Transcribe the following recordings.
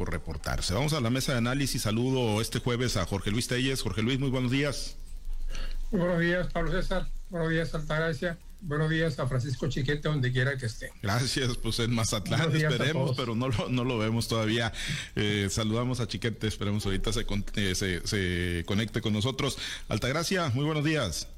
por reportarse. Vamos a la mesa de análisis. Saludo este jueves a Jorge Luis Telles. Jorge Luis, muy buenos días. Muy buenos días, Pablo César. Buenos días, Altagracia. Buenos días a Francisco Chiquete, donde quiera que esté. Gracias, pues en Mazatlán esperemos, pero no lo, no lo vemos todavía. Eh, saludamos a Chiquete, esperemos ahorita se, eh, se, se conecte con nosotros. Altagracia, muy buenos días.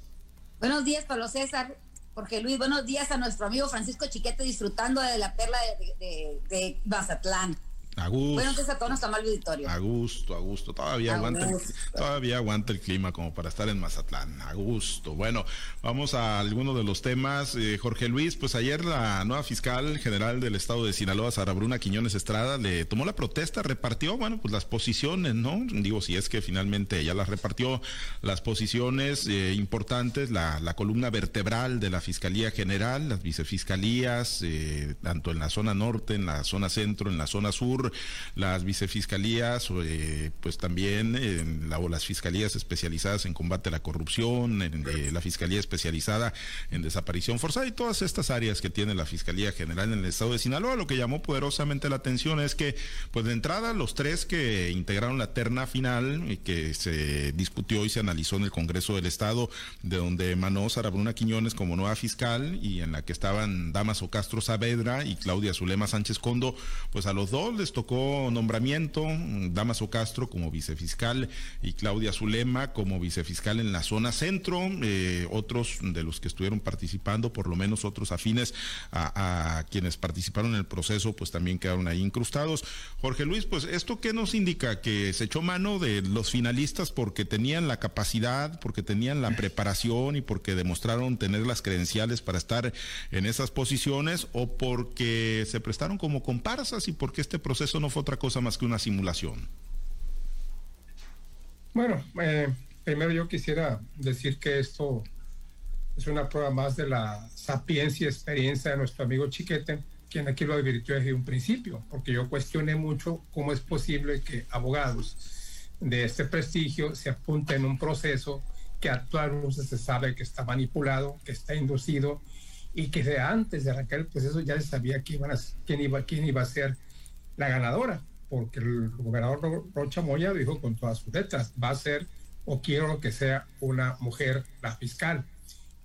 Buenos días, Pablo César. Jorge Luis, buenos días a nuestro amigo Francisco Chiquete disfrutando de la perla de, de Mazatlán. A gusto. Bueno, entonces a todos nos auditorio. A gusto, a gusto. Todavía aguanta, El, todavía aguanta el clima como para estar en Mazatlán. A gusto. Bueno, vamos a algunos de los temas. Eh, Jorge Luis, pues ayer la nueva fiscal general del estado de Sinaloa, Sara Bruna Quiñones Estrada, le tomó la protesta, repartió, bueno, pues las posiciones, ¿no? Digo, si es que finalmente ella las repartió, las posiciones eh, importantes, la, la, columna vertebral de la Fiscalía General, las vicefiscalías, eh, tanto en la zona norte, en la zona centro, en la zona sur las vicefiscalías, eh, pues también en las fiscalías especializadas en combate a la corrupción, en eh, la fiscalía especializada en desaparición forzada y todas estas áreas que tiene la Fiscalía General en el estado de Sinaloa. Lo que llamó poderosamente la atención es que, pues de entrada, los tres que integraron la terna final y que se discutió y se analizó en el Congreso del Estado, de donde emanó Sara Bruna Quiñones como nueva fiscal y en la que estaban Damaso Castro Saavedra y Claudia Zulema Sánchez Condo, pues a los dos les tocó nombramiento, Damaso Castro como vicefiscal y Claudia Zulema como vicefiscal en la zona centro, eh, otros de los que estuvieron participando, por lo menos otros afines a, quienes participaron en el proceso, pues también quedaron ahí incrustados. Jorge Luis, pues esto qué nos indica que se echó mano de los finalistas porque tenían la capacidad, porque tenían la preparación y porque demostraron tener las credenciales para estar en esas posiciones o porque se prestaron como comparsas y porque este proceso eso no fue otra cosa más que una simulación. Bueno, eh, primero yo quisiera decir que esto es una prueba más de la sapiencia y experiencia de nuestro amigo Chiquete, quien aquí lo advirtió desde un principio, porque yo cuestioné mucho cómo es posible que abogados de este prestigio se apunten en un proceso que actualmente se sabe que está manipulado, que está inducido y que de antes de arrancar el proceso ya se sabía quién, a, quién, iba, quién iba a ser la ganadora, porque el gobernador Rocha Moya dijo con todas sus letras, va a ser o quiero que sea una mujer la fiscal.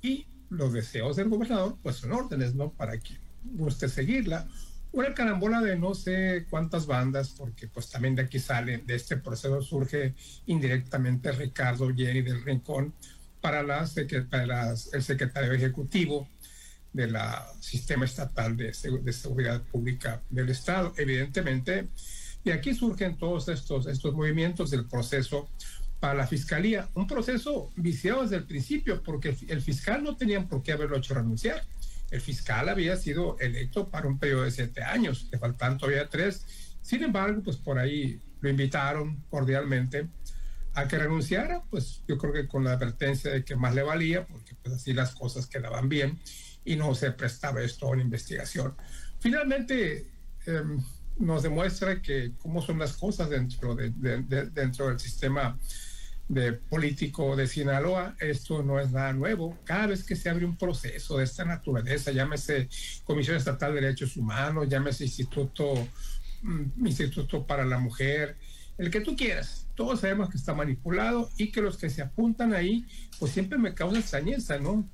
Y los deseos del gobernador, pues son órdenes, ¿no? Para que guste seguirla. Una carambola de no sé cuántas bandas, porque pues también de aquí sale, de este proceso surge indirectamente Ricardo Jenny del Rincón para, la, para el secretario ejecutivo del sistema estatal de, de, seguridad pública del Estado. Evidentemente, y aquí surgen todos estos, estos movimientos del proceso para la fiscalía, un proceso viciado desde el principio, porque el fiscal no tenía por qué haberlo hecho renunciar. El fiscal había sido electo para un periodo de siete años, le faltan todavía tres. Sin embargo, pues por ahí lo invitaron cordialmente a que renunciara, pues yo creo que con la advertencia de que más le valía, porque pues así las cosas quedaban bien y no se prestaba esto a una investigación. Finalmente, em, nos demuestra que cómo son las cosas dentro, de, dentro del sistema de político de Sinaloa. Esto no es nada nuevo. Cada vez que se abre un proceso de esta naturaleza, llámese Comisión Estatal de Derechos Humanos, llámese Instituto, mm, Instituto para la Mujer, el que tú quieras. Todos sabemos que está manipulado y que los que se apuntan ahí, pues siempre me causa extrañeza, ¿no?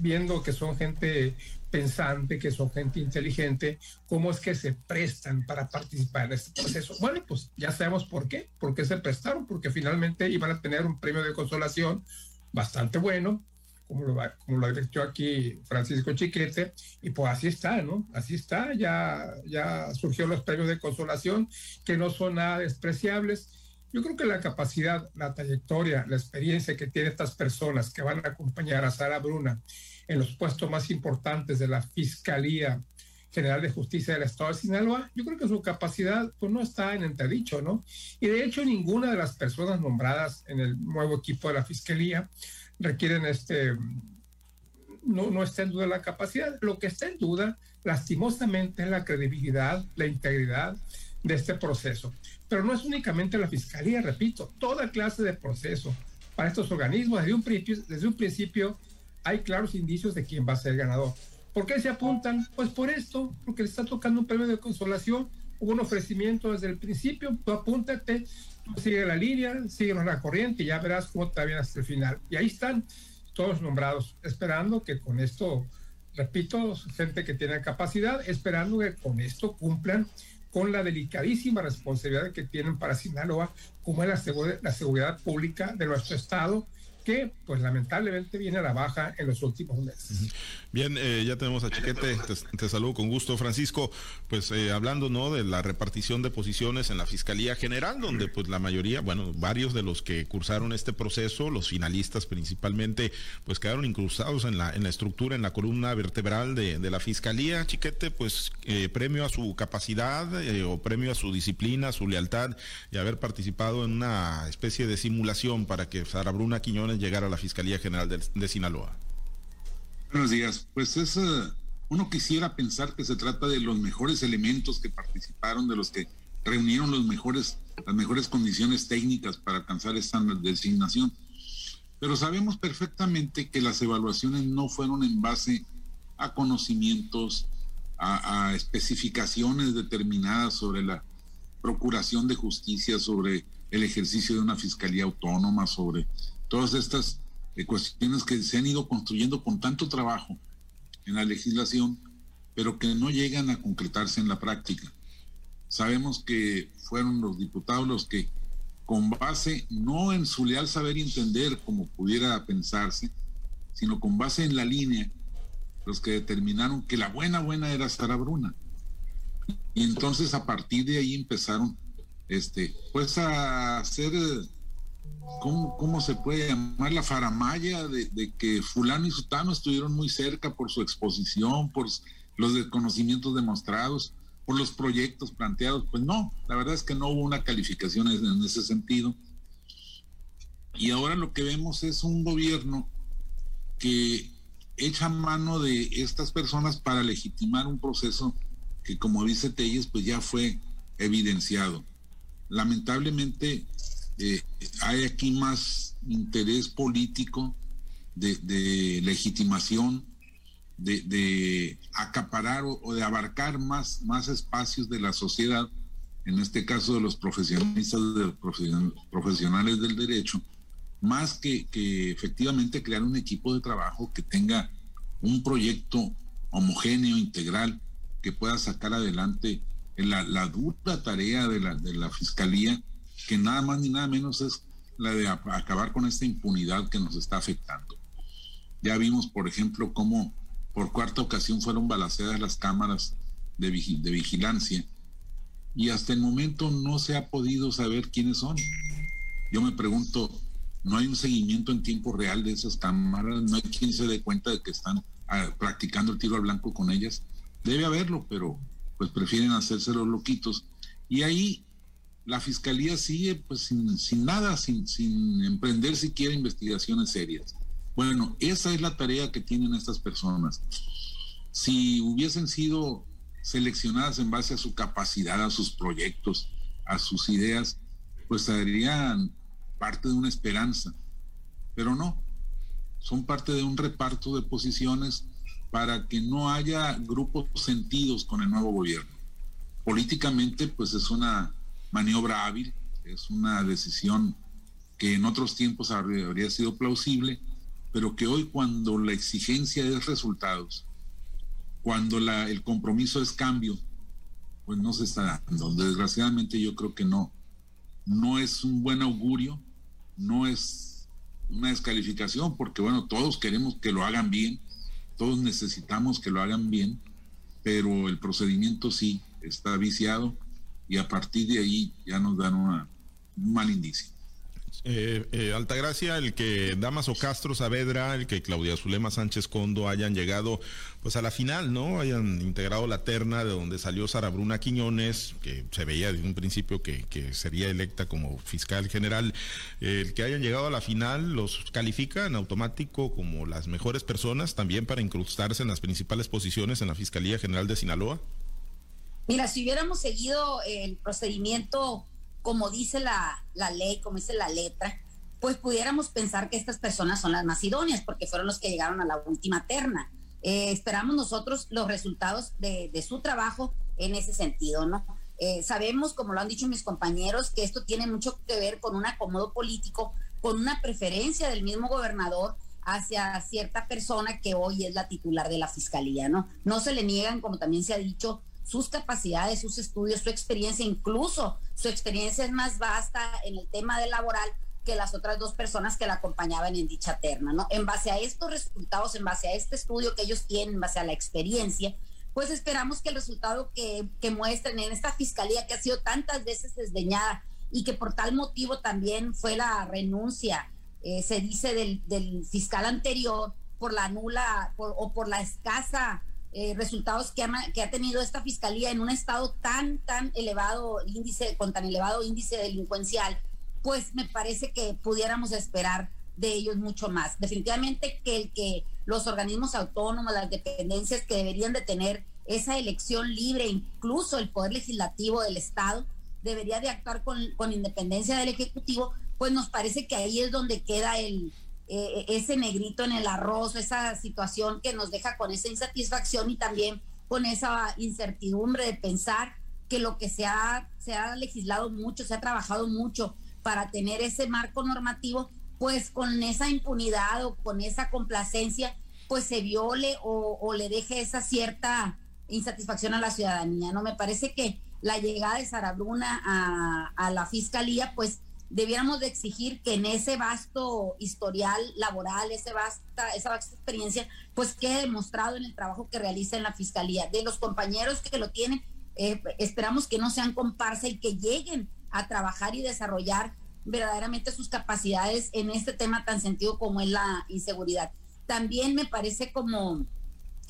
Viendo que son gente pensante, que son gente inteligente, cómo es que se prestan para participar en este proceso. Bueno, pues ya sabemos por qué, por qué se prestaron, porque finalmente iban a tener un premio de consolación bastante bueno, como lo, como lo aquí Francisco Chiquete, y pues así está, ¿no? Así está, ya, ya surgió los premios de consolación, que no son nada despreciables, yo creo que la capacidad, la trayectoria, la experiencia que tienen estas personas que van a acompañar a Sara Bruna en los puestos más importantes de la Fiscalía General de Justicia del Estado de Sinaloa, yo creo que su capacidad pues, no está en entredicho, ¿no? Y de hecho ninguna de las personas nombradas en el nuevo equipo de la Fiscalía requieren este, no, no está en duda la capacidad. Lo que está en duda, lastimosamente, es la credibilidad, la integridad de este proceso. Pero no es únicamente la fiscalía, repito, toda clase de proceso para estos organismos. Desde un, principio, desde un principio hay claros indicios de quién va a ser ganador. ¿Por qué se apuntan? Pues por esto, porque le está tocando un premio de consolación hubo un ofrecimiento desde el principio, tú apúntate, tú sigue la línea, sigue la corriente y ya verás cómo te viene hasta el final. Y ahí están todos nombrados, esperando que con esto, repito, gente que tiene capacidad, esperando que con esto cumplan con la delicadísima responsabilidad que tienen para Sinaloa, como es la, la seguridad pública de nuestro Estado que pues lamentablemente viene a la baja en los últimos meses. Bien, eh, ya tenemos a Chiquete, te, saludo con gusto, Francisco, pues eh, hablando no de la repartición de posiciones en la Fiscalía General, donde pues la mayoría, bueno, varios de los que cursaron este proceso, los finalistas principalmente, pues quedaron incrustados en la, en la estructura, en la columna vertebral de, de la Fiscalía. Chiquete, pues eh, premio a su capacidad o premio a su disciplina, su lealtad y haber participado en una especie de simulación para que Sara Bruna Quiñones llegar a la Fiscalía General de, Sinaloa? Buenos días. Pues es, eh, uno quisiera pensar que se trata de los mejores elementos que participaron, de los que reunieron los mejores, las mejores condiciones técnicas para alcanzar esta designación. Pero sabemos perfectamente que las evaluaciones no fueron en base a conocimientos, a, a especificaciones determinadas sobre la procuración de justicia, sobre el ejercicio de una fiscalía autónoma, sobre todas estas eh, cuestiones que se han ido construyendo con tanto trabajo en la legislación, pero que no llegan a concretarse en la práctica. Sabemos que fueron los diputados los que, con base no en su leal saber y entender como pudiera pensarse, sino con base en la línea, los que determinaron que la buena buena era Sara Bruna. Y entonces a partir de ahí empezaron este, pues a hacer ¿cómo, se puede llamar la faramaya de, que fulano y sutano estuvieron muy cerca por su exposición, por los desconocimientos demostrados, por los proyectos planteados? Pues no, la verdad es que no hubo una calificación en, ese sentido. Y ahora lo que vemos es un gobierno que echa mano de estas personas para legitimar un proceso que, como dice Telles, pues ya fue evidenciado. Lamentablemente, eh, hay aquí más interés político de, legitimación, de, acaparar o, de abarcar más, más espacios de la sociedad, en este caso de los profesionistas, de los profesionales del derecho, más que, que efectivamente crear un equipo de trabajo que tenga un proyecto homogéneo, integral, que pueda sacar adelante la, la dura tarea de la, de la Fiscalía que nada más ni nada menos es la de acabar con esta impunidad que nos está afectando. Ya vimos, por ejemplo, cómo por cuarta ocasión fueron balaceadas las cámaras de, vigilancia y hasta el momento no se ha podido saber quiénes son. Yo me pregunto, ¿no hay un seguimiento en tiempo real de esas cámaras? ¿No hay quien se dé cuenta de que están ah, practicando el tiro al blanco con ellas? Debe haberlo, pero pues prefieren hacerse los loquitos. Y ahí la fiscalía sigue pues sin, nada, sin, sin emprender siquiera investigaciones serias. Bueno, esa es la tarea que tienen estas personas. Si hubiesen sido seleccionadas en base a su capacidad, a sus proyectos, a sus ideas, pues serían parte de una esperanza. Pero no, son parte de un reparto de posiciones para que no haya grupos sentidos con el nuevo gobierno. Políticamente, pues es una maniobra hábil, es una decisión que en otros tiempos habría sido plausible, pero que hoy cuando la exigencia es resultados, cuando la, el compromiso es cambio, pues no se está dando. Desgraciadamente yo creo que no, no es un buen augurio, no es una descalificación, porque bueno, todos queremos que lo hagan bien, todos necesitamos que lo hagan bien, pero el procedimiento sí está viciado y a partir de ahí ya nos dan una, un mal indicio. Eh, eh, Altagracia, el que Damaso Castro Saavedra, el que Claudia Zulema Sánchez Condo hayan llegado pues a la final, ¿no? Hayan integrado la terna de donde salió Sara Bruna Quiñones, que se veía desde un principio que, sería electa como fiscal general. el que hayan llegado a la final los califica en automático como las mejores personas también para incrustarse en las principales posiciones en la Fiscalía General de Sinaloa. Mira, si hubiéramos seguido el procedimiento como dice la, ley, como dice la letra, pues pudiéramos pensar que estas personas son las más idóneas porque fueron los que llegaron a la última terna. Eh, esperamos nosotros los resultados de, su trabajo en ese sentido, ¿no? Eh, sabemos, como lo han dicho mis compañeros, que esto tiene mucho que ver con un acomodo político, con una preferencia del mismo gobernador hacia cierta persona que hoy es la titular de la fiscalía, ¿no? No se le niegan, como también se ha dicho, sus capacidades, sus estudios, su experiencia, incluso su experiencia es más vasta en el tema del laboral que las otras dos personas que la acompañaban en dicha terna, ¿no? En base a estos resultados, en base a este estudio que ellos tienen, en base a la experiencia, pues esperamos que el resultado que, que muestren en esta fiscalía que ha sido tantas veces desdeñada y que por tal motivo también fue la renuncia, eh, se dice, del, del, fiscal anterior por la nula o por la escasa eh, resultados que ha, que ha tenido esta fiscalía en un estado tan, tan elevado índice, con tan elevado índice delincuencial, pues me parece que pudiéramos esperar de ellos mucho más. Definitivamente que el que los organismos autónomos, las dependencias que deberían de tener esa elección libre, incluso el Poder Legislativo del Estado, debería de actuar con, con independencia del Ejecutivo, pues nos parece que ahí es donde queda el, eh, ese negrito en el arroz, esa situación que nos deja con esa insatisfacción y también con esa incertidumbre de pensar que lo que se ha, se ha legislado mucho, se ha trabajado mucho para tener ese marco normativo, pues con esa impunidad o con esa complacencia, pues se viole o, le deje esa cierta insatisfacción a la ciudadanía. No me parece que la llegada de Sara Bruna a, a la fiscalía, pues debiéramos de exigir que en ese vasto historial laboral, ese vasta, esa vasta experiencia, pues quede demostrado en el trabajo que realiza en la fiscalía. De los compañeros que lo tienen, eh, esperamos que no sean comparsa y que lleguen a trabajar y desarrollar verdaderamente sus capacidades en este tema tan sentido como es la inseguridad. También me parece como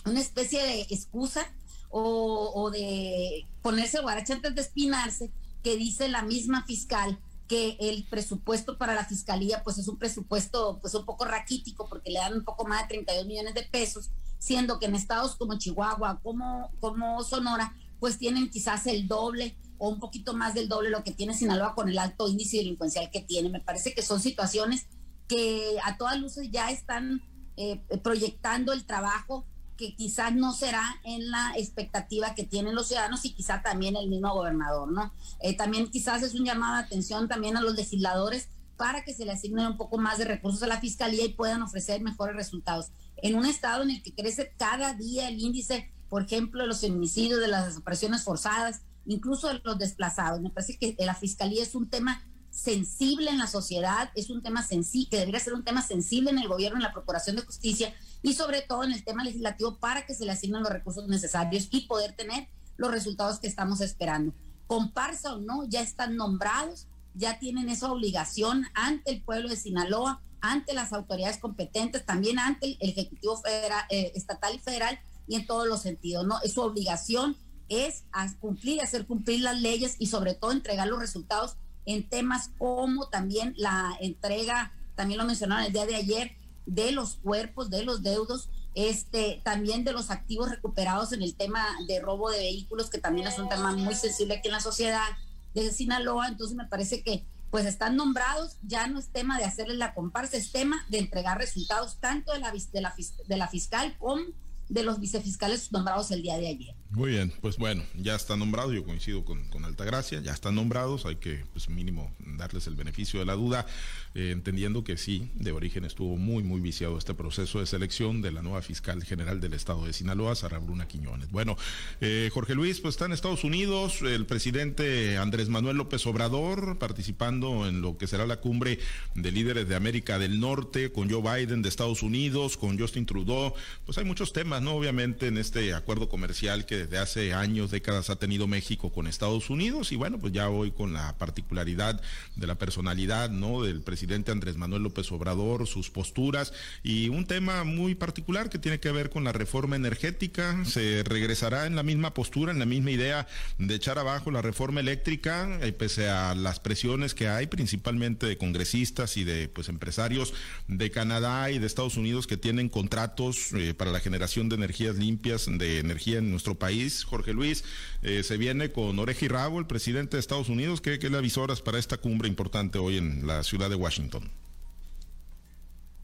una especie de excusa o, o de ponerse guarache antes de espinarse, que dice la misma fiscal que el presupuesto para la fiscalía pues es un presupuesto pues un poco raquítico porque le dan un poco más de 32 millones de pesos, siendo que en estados como Chihuahua, como, como Sonora, pues tienen quizás el doble o un poquito más del doble lo que tiene Sinaloa con el alto índice delincuencial que tiene. Me parece que son situaciones que a todas luces ya están eh, proyectando el trabajo que quizás no será en la expectativa que tienen los ciudadanos y quizá también el mismo gobernador, ¿no? Eh, también quizás es un llamado de atención también a los legisladores para que se le asignen un poco más de recursos a la fiscalía y puedan ofrecer mejores resultados. En un estado en el que crece cada día el índice, por ejemplo, de los feminicidios, de las desapariciones forzadas, incluso de los desplazados, me parece que la fiscalía es un tema sensible en la sociedad, es un tema sensible, que debería ser un tema sensible en el gobierno, en la Procuración de Justicia y sobre todo en el tema legislativo para que se le asignen los recursos necesarios y poder tener los resultados que estamos esperando. Comparsa o no, ya están nombrados, ya tienen esa obligación ante el pueblo de Sinaloa, ante las autoridades competentes, también ante el Ejecutivo federal, eh, Estatal y Federal y en todos los sentidos, ¿no? Es su obligación es cumplir, hacer cumplir las leyes y sobre todo entregar los resultados en temas como también la entrega, también lo mencionaron el día de ayer, de los cuerpos, de los deudos, este, también de los activos recuperados en el tema de robo de vehículos, que también es un tema muy sensible aquí en la sociedad de Sinaloa. Entonces me parece que pues están nombrados, ya no es tema de hacerles la comparsa, es tema de entregar resultados tanto de la, de la, de la fiscal como de los vicefiscales nombrados el día de ayer. Muy bien, pues bueno, ya está nombrado, yo coincido con, con Altagracia, ya están nombrados, hay que pues mínimo darles el beneficio de la duda, eh, entendiendo que sí, de origen estuvo muy, muy viciado este proceso de selección de la nueva fiscal general del estado de Sinaloa, Sara Bruna Quiñones. Bueno, eh, Jorge Luis, pues está en Estados Unidos, el presidente Andrés Manuel López Obrador participando en lo que será la cumbre de líderes de América del Norte, con Joe Biden de Estados Unidos, con Justin Trudeau, pues hay muchos temas, ¿no? Obviamente en este acuerdo comercial que desde hace años, décadas ha tenido México con Estados Unidos y bueno, pues ya hoy con la particularidad de la personalidad, ¿no? Del presidente Andrés Manuel López Obrador, sus posturas y un tema muy particular que tiene que ver con la reforma energética. Se regresará en la misma postura, en la misma idea de echar abajo la reforma eléctrica, eh, pese a las presiones que hay, principalmente de congresistas y de pues empresarios de Canadá y de Estados Unidos que tienen contratos eh, para la generación de energías limpias, de energía en nuestro país Jorge Luis, eh, se viene con oreja y rabo el presidente de Estados Unidos. ¿Qué, le avisoras para esta cumbre importante hoy en la ciudad de Washington?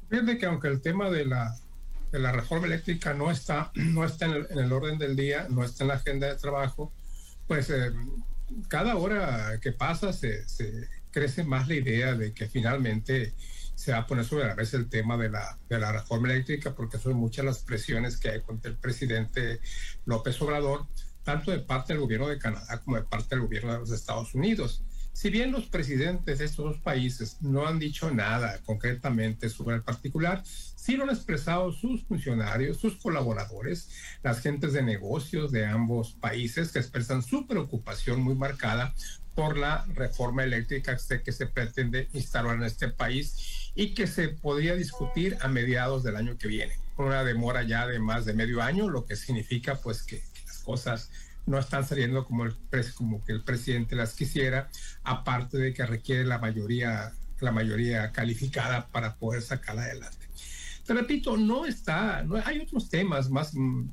Fíjate que aunque el tema de la, de la reforma eléctrica no está, no está en el, orden del día, no está en la agenda de trabajo, pues eh, cada hora que pasa se, se, crece más la idea de que finalmente se va a poner sobre la mesa el tema de la, de la reforma eléctrica, porque son muchas las presiones que hay contra el presidente López Obrador, tanto de parte del gobierno de Canadá como de parte del gobierno de los Estados Unidos. Si bien los presidentes de estos dos países no han dicho nada concretamente sobre el particular, sí lo han expresado sus funcionarios, sus colaboradores, las gentes de negocios de ambos países que expresan su preocupación muy marcada por la reforma eléctrica que se pretende instalar en este país y que se podría discutir a mediados del año que viene. Una demora ya de más de medio año, lo que significa pues que, que las cosas no están saliendo como, el, como que el presidente las quisiera, aparte de que requiere la mayoría, la mayoría calificada para poder sacarla adelante. Te repito, no está, no, hay otros temas más, mm,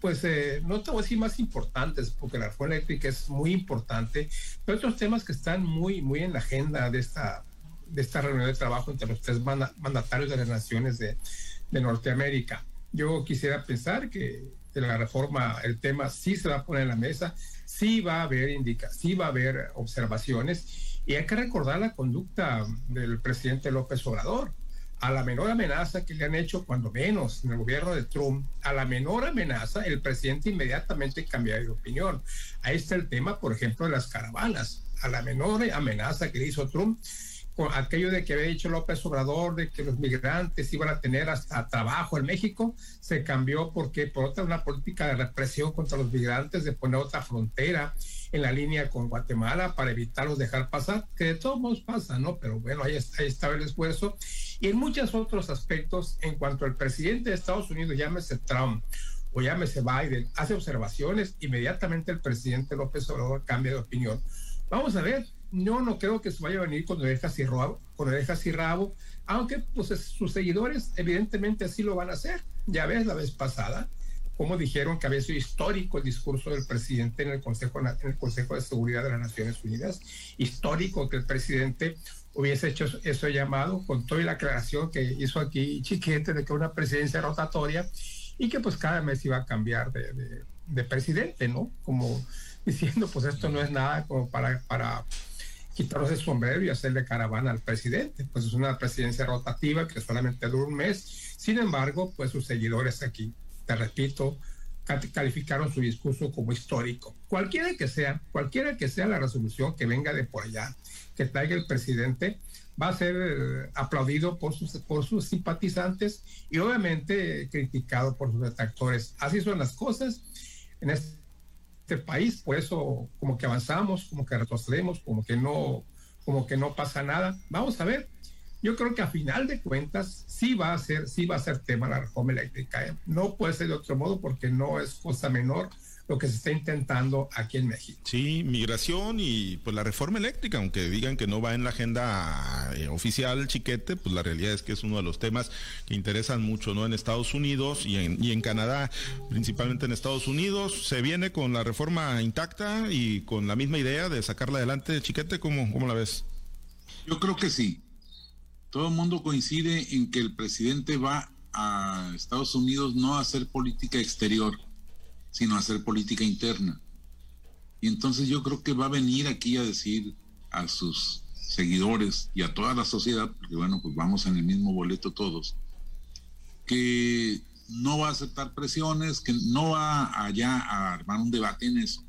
pues eh, no te voy a decir más importantes, porque la reforma eléctrica es muy importante, pero otros temas que están muy, muy en la agenda de esta, de esta reunión de trabajo entre los tres mandatarios de las naciones de, de Norteamérica. Yo quisiera pensar que de la reforma, el tema sí se va a poner en la mesa, sí va a haber indica, sí va a haber observaciones y hay que recordar la conducta del presidente López Obrador. A la menor amenaza que le han hecho, cuando menos en el gobierno de Trump, a la menor amenaza, el presidente inmediatamente cambia de opinión. Ahí está el tema, por ejemplo, de las caravanas. A la menor amenaza que le hizo Trump, aquello de que había dicho López Obrador de que los migrantes iban a tener hasta trabajo en México, se cambió porque por otra una política de represión contra los migrantes, de poner otra frontera en la línea con Guatemala para evitarlos dejar pasar, que de todos modos pasa, ¿no? Pero bueno, ahí, está, ahí estaba el esfuerzo. Y en muchos otros aspectos, en cuanto al presidente de Estados Unidos, llámese Trump, o llámese Biden, hace observaciones, inmediatamente el presidente López Obrador cambia de opinión. Vamos a ver, yo no creo que se vaya a venir con orejas y rabo, con orejas aunque pues sus seguidores evidentemente así lo van a hacer. Ya ves la vez pasada, como dijeron que había sido histórico el discurso del presidente en el Consejo, en el Consejo de Seguridad de las Naciones Unidas, histórico que el presidente hubiese hecho eso llamado, con toda la aclaración que hizo aquí Chiquete de que una presidencia rotatoria y que pues cada mes iba a cambiar de, de, de presidente, ¿no? Como diciendo, pues esto no es nada como para, para quitarse el sombrero y hacerle caravana al presidente. Pues es una presidencia rotativa que solamente dura un mes. Sin embargo, pues sus seguidores aquí, te repito, calificaron su discurso como histórico. Cualquiera que sea, cualquiera que sea la resolución que venga de por allá, que traiga el presidente, va a ser eh, aplaudido por sus, por sus simpatizantes y obviamente criticado por sus detractores. Así son las cosas. En este este país, por eso como que avanzamos, como que retrocedemos, como que no, como que no pasa nada. Vamos a ver. Yo creo que a final de cuentas sí va a ser, sí va a ser tema la reforma eléctrica. ¿eh? No puede ser de otro modo porque no es cosa menor lo que se está intentando aquí en México. Sí, migración y pues la reforma eléctrica, aunque digan que no va en la agenda eh, oficial chiquete, pues la realidad es que es uno de los temas que interesan mucho, ¿no? En Estados Unidos y en, y en Canadá, principalmente en Estados Unidos, se viene con la reforma intacta y con la misma idea de sacarla adelante, chiquete, ¿cómo, cómo la ves? Yo creo que sí. Todo el mundo coincide en que el presidente va a Estados Unidos no a hacer política exterior, sino hacer política interna. Y entonces yo creo que va a venir aquí a decir a sus seguidores y a toda la sociedad, porque bueno, pues vamos en el mismo boleto todos, que no va a aceptar presiones, que no va allá a armar un debate en eso,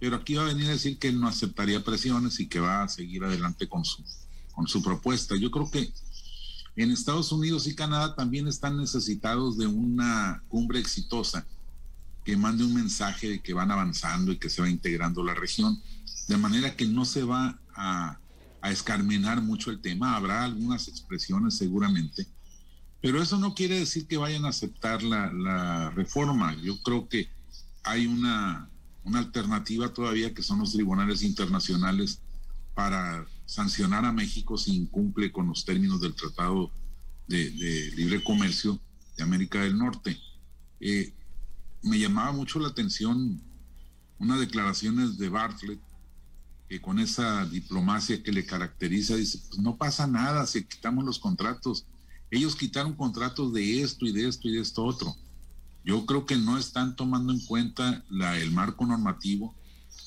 pero aquí va a venir a decir que él no aceptaría presiones y que va a seguir adelante con su, con su propuesta. Yo creo que en Estados Unidos y Canadá también están necesitados de una cumbre exitosa que mande un mensaje de que van avanzando y que se va integrando la región, de manera que no se va a, a escarmenar mucho el tema, habrá algunas expresiones seguramente, pero eso no quiere decir que vayan a aceptar la, reforma. Yo creo que hay una, una alternativa todavía que son los tribunales internacionales para sancionar a México si incumple con los términos del Tratado de, de Libre Comercio de América del Norte. Eh, me llamaba mucho la atención unas declaraciones de Bartlett, que con esa diplomacia que le caracteriza, dice, pues no pasa nada si quitamos los contratos. Ellos quitaron contratos de esto y de esto y de esto otro. Yo creo que no están tomando en cuenta el marco normativo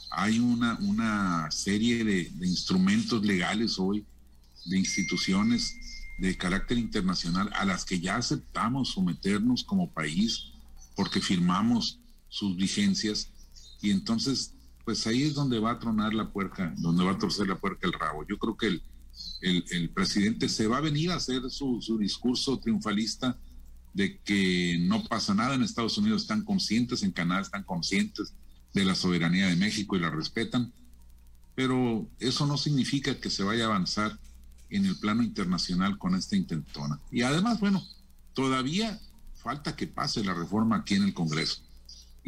hay una, una serie de instrumentos legales hoy, de instituciones de carácter internacional a las que ya aceptamos someternos como país porque firmamos sus vigencias y entonces pues ahí es donde va a tronar la puerca, donde va a torcer la puerca el rabo. Yo creo que el, el, presidente se va a venir a hacer su, su, discurso triunfalista de que no pasa nada en Estados Unidos, están conscientes, en Canadá están conscientes de la soberanía de México y la respetan, pero eso no significa que se vaya a avanzar en el plano internacional con esta intentona. Y además, bueno, todavía falta que pase la reforma aquí en el Congreso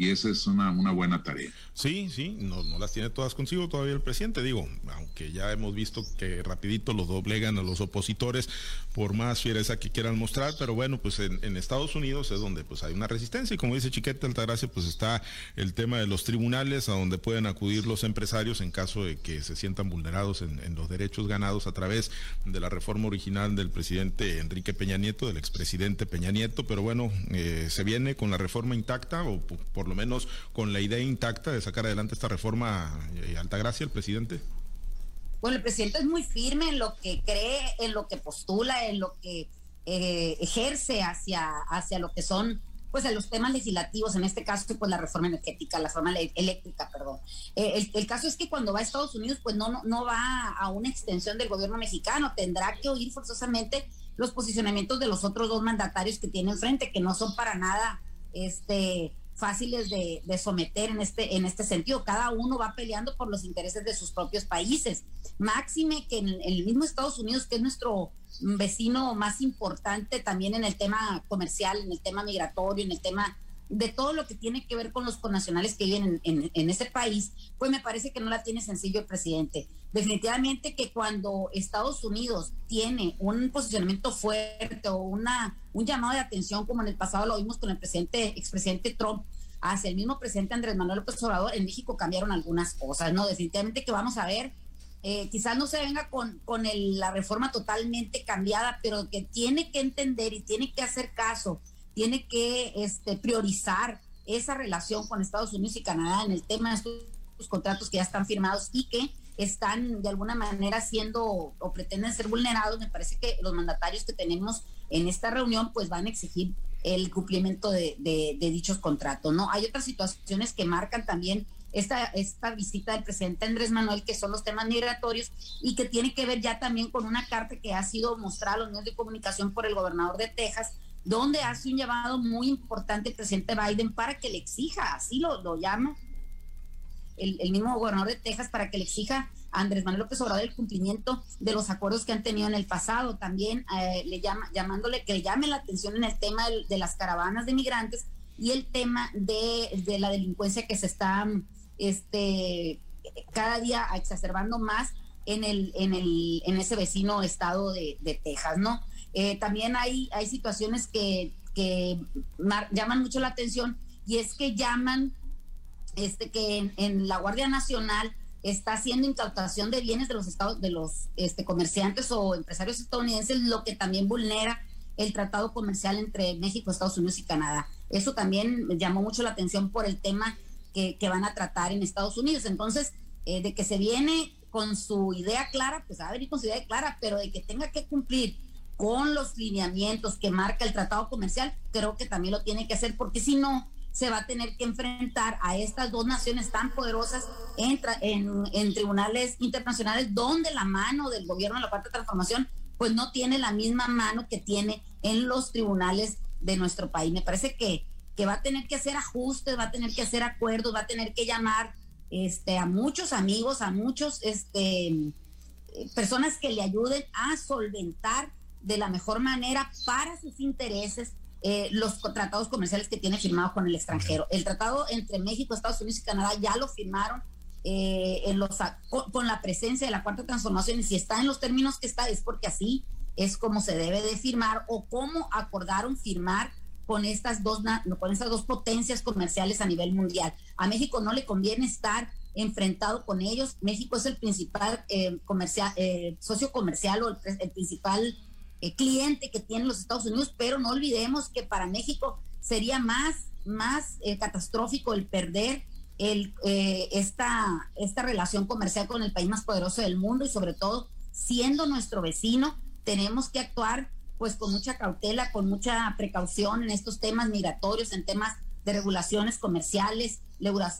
y esa es una, una buena tarea. Sí, sí, no, no las tiene todas consigo todavía el presidente, digo, aunque ya hemos visto que rapidito los doblegan a los opositores por más fiereza que quieran mostrar, pero bueno, pues en, Estados Unidos es donde pues hay una resistencia y como dice Chiquete Altagracia, pues está el tema de los tribunales a donde pueden acudir los empresarios en caso de que se sientan vulnerados en, los derechos ganados a través de la reforma original del presidente Enrique Peña Nieto, del expresidente Peña Nieto, pero bueno, eh, se viene con la reforma intacta o por lo menos con la idea intacta de sacar adelante esta reforma, eh, Altagracia, el presidente? Bueno, el presidente es muy firme en lo que cree, en lo que postula, en lo que eh, ejerce hacia, hacia lo que son pues los temas legislativos, en este caso, pues la reforma energética, la reforma eléctrica, perdón. Eh, el, caso es que cuando va a Estados Unidos, pues no, no, no va a una extensión del gobierno mexicano, tendrá que oír forzosamente los posicionamientos de los otros dos mandatarios que tiene enfrente, que no son para nada este fáciles de, someter en este, en este sentido. Cada uno va peleando por los intereses de sus propios países. Máxime que en, el mismo Estados Unidos, que es nuestro vecino más importante también en el tema comercial, en el tema migratorio, en el tema de todo lo que tiene que ver con los connacionales que viven en, en, ese país, pues me parece que no la tiene sencillo el presidente. Definitivamente que cuando Estados Unidos tiene un posicionamiento fuerte o una, un llamado de atención, como en el pasado lo vimos con el presidente, expresidente Trump, hacia el mismo presidente Andrés Manuel López Obrador, en México cambiaron algunas cosas, ¿no? Definitivamente que vamos a ver, eh, quizás no se venga con, con la reforma totalmente cambiada, pero que tiene que entender y tiene que hacer caso tiene que este, priorizar esa relación con Estados Unidos y Canadá en el tema de estos contratos que ya están firmados y que están de alguna manera siendo o pretenden ser vulnerados, me parece que los mandatarios que tenemos en esta reunión pues van a exigir el cumplimiento de, dichos contratos, ¿no? Hay otras situaciones que marcan también esta, esta visita del presidente Andrés Manuel, que son los temas migratorios y que tiene que ver ya también con una carta que ha sido mostrada a los medios de comunicación por el gobernador de Texas, donde hace un llamado muy importante el presidente Biden para que le exija, así lo, lo llama el, mismo gobernador de Texas, para que le exija a Andrés Manuel López Obrador el cumplimiento de los acuerdos que han tenido en el pasado. También eh, le llama, llamándole que le llame la atención en el tema de, las caravanas de migrantes y el tema de, de, la delincuencia que se está este, cada día exacerbando más en, el, en, el, en ese vecino estado de, de Texas, ¿no? Eh, también hay, hay situaciones que, llaman mucho la atención y es que llaman este, que en, la Guardia Nacional está haciendo incautación de bienes de los estados, de los este, comerciantes o empresarios estadounidenses, lo que también vulnera el tratado comercial entre México, Estados Unidos y Canadá. Eso también llamó mucho la atención por el tema que, van a tratar en Estados Unidos. Entonces, eh, de que se viene con su idea clara, pues a venir con su idea clara, pero de que tenga que cumplir con los lineamientos que marca el tratado comercial, creo que también lo tiene que hacer, porque si no, se va a tener que enfrentar a estas dos naciones tan poderosas en, tribunales internacionales donde la mano del gobierno de la cuarta transformación pues no tiene la misma mano que tiene en los tribunales de nuestro país. Me parece que, va a tener que hacer ajustes, va a tener que hacer acuerdos, va a tener que llamar este, a muchos amigos, a muchos este, personas que le ayuden a solventar de la mejor manera para sus intereses eh, los tratados comerciales que tiene firmados con el extranjero. El tratado entre México, Estados Unidos y Canadá ya lo firmaron eh, en los, con, la presencia de la cuarta transformación y si está en los términos que está es porque así es como se debe de firmar o cómo acordaron firmar con estas dos con estas dos potencias comerciales a nivel mundial. A México no le conviene estar enfrentado con ellos. México es el principal eh, comercial, socio comercial o el principal eh, cliente que tienen los Estados Unidos, pero no olvidemos que para México sería más, más eh, catastrófico el perder el, eh, esta, esta relación comercial con el país más poderoso del mundo y sobre todo siendo nuestro vecino, tenemos que actuar pues con mucha cautela, con mucha precaución en estos temas migratorios, en temas de regulaciones comerciales,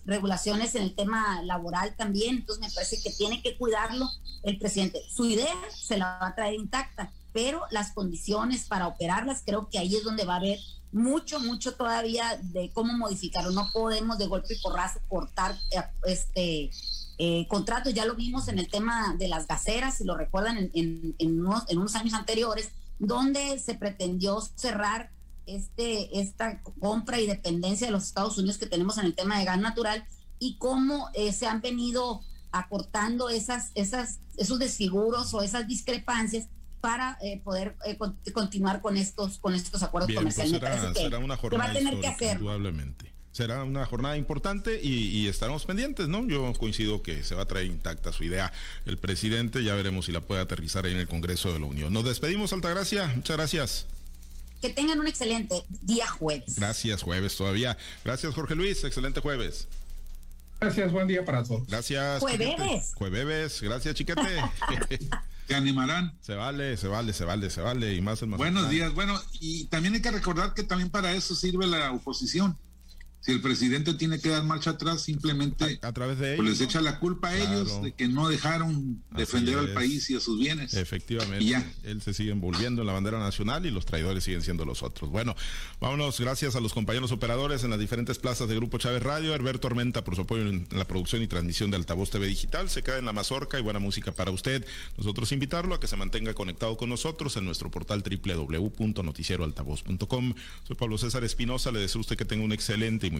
regulaciones en el tema laboral también. Entonces me parece que tiene que cuidarlo el presidente. Su idea se la va a traer intacta, pero las condiciones para operarlas creo que ahí es donde va a haber mucho, mucho todavía de cómo modificarlo. No podemos de golpe y porrazo cortar eh, este eh, contratos. Ya lo vimos en el tema de las gaceras, si lo recuerdan, en, en, unos, en unos años anteriores, donde se pretendió cerrar este, esta compra y dependencia de los Estados Unidos que tenemos en el tema de gas natural y cómo eh, se han venido acortando esas, esas, esos desfiguros o esas discrepancias para eh, poder eh, continuar con estos con estos acuerdos comerciales. será, una jornada va a tener que hacer. Indudablemente. Será una jornada importante y, y, estaremos pendientes, ¿no? Yo coincido que se va a traer intacta su idea el presidente, ya veremos si la puede aterrizar ahí en el Congreso de la Unión. Nos despedimos, Altagracia, muchas gracias. Que tengan un excelente día jueves. Gracias, jueves todavía. Gracias, Jorge Luis. Excelente jueves. Gracias, buen día para todos. Gracias. Jueves. Jueves. Gracias, chiquete. ¿Se animarán? Se vale, se vale, se vale, se vale. Y más, más Buenos días. Bueno, y también hay que recordar que también para eso sirve la oposición si el presidente tiene que dar marcha atrás, simplemente a, través de pues les echa la culpa a ellos de que no dejaron defender al país y a sus bienes. Efectivamente. Y ya. Él se sigue envolviendo en la bandera nacional y los traidores siguen siendo los otros. Bueno, vámonos, gracias a los compañeros operadores en las diferentes plazas de Grupo Chávez Radio, Herberto Tormenta por su apoyo en la producción y transmisión de Altavoz TV Digital. Se queda en la mazorca y buena música para usted. Nosotros invitarlo a que se mantenga conectado con nosotros en nuestro portal www.noticieroaltavoz.com. Soy Pablo César Espinosa, le deseo a usted que tenga un excelente muy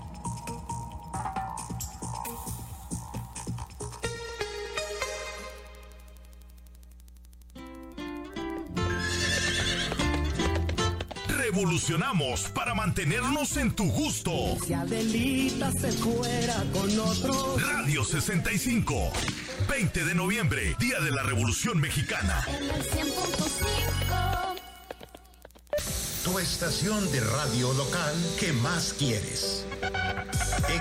Evolucionamos para mantenernos en tu gusto. Si Adelita se fuera con otro. Radio 65. 20 de noviembre, Día de la Revolución Mexicana. Tu estación de radio local que más quieres.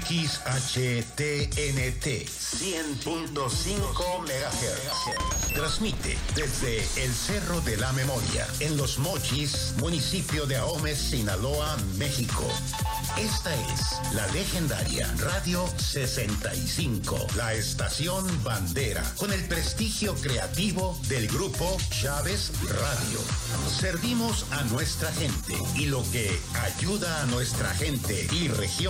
XHTNT 100.5 MHz. Transmite desde el Cerro de la Memoria, en Los Mochis, municipio de Ahome, Sinaloa, México. Esta es la legendaria Radio 65, la estación bandera, con el prestigio creativo del grupo Chávez Radio. Servimos a nuestra gente y lo que ayuda a nuestra gente y región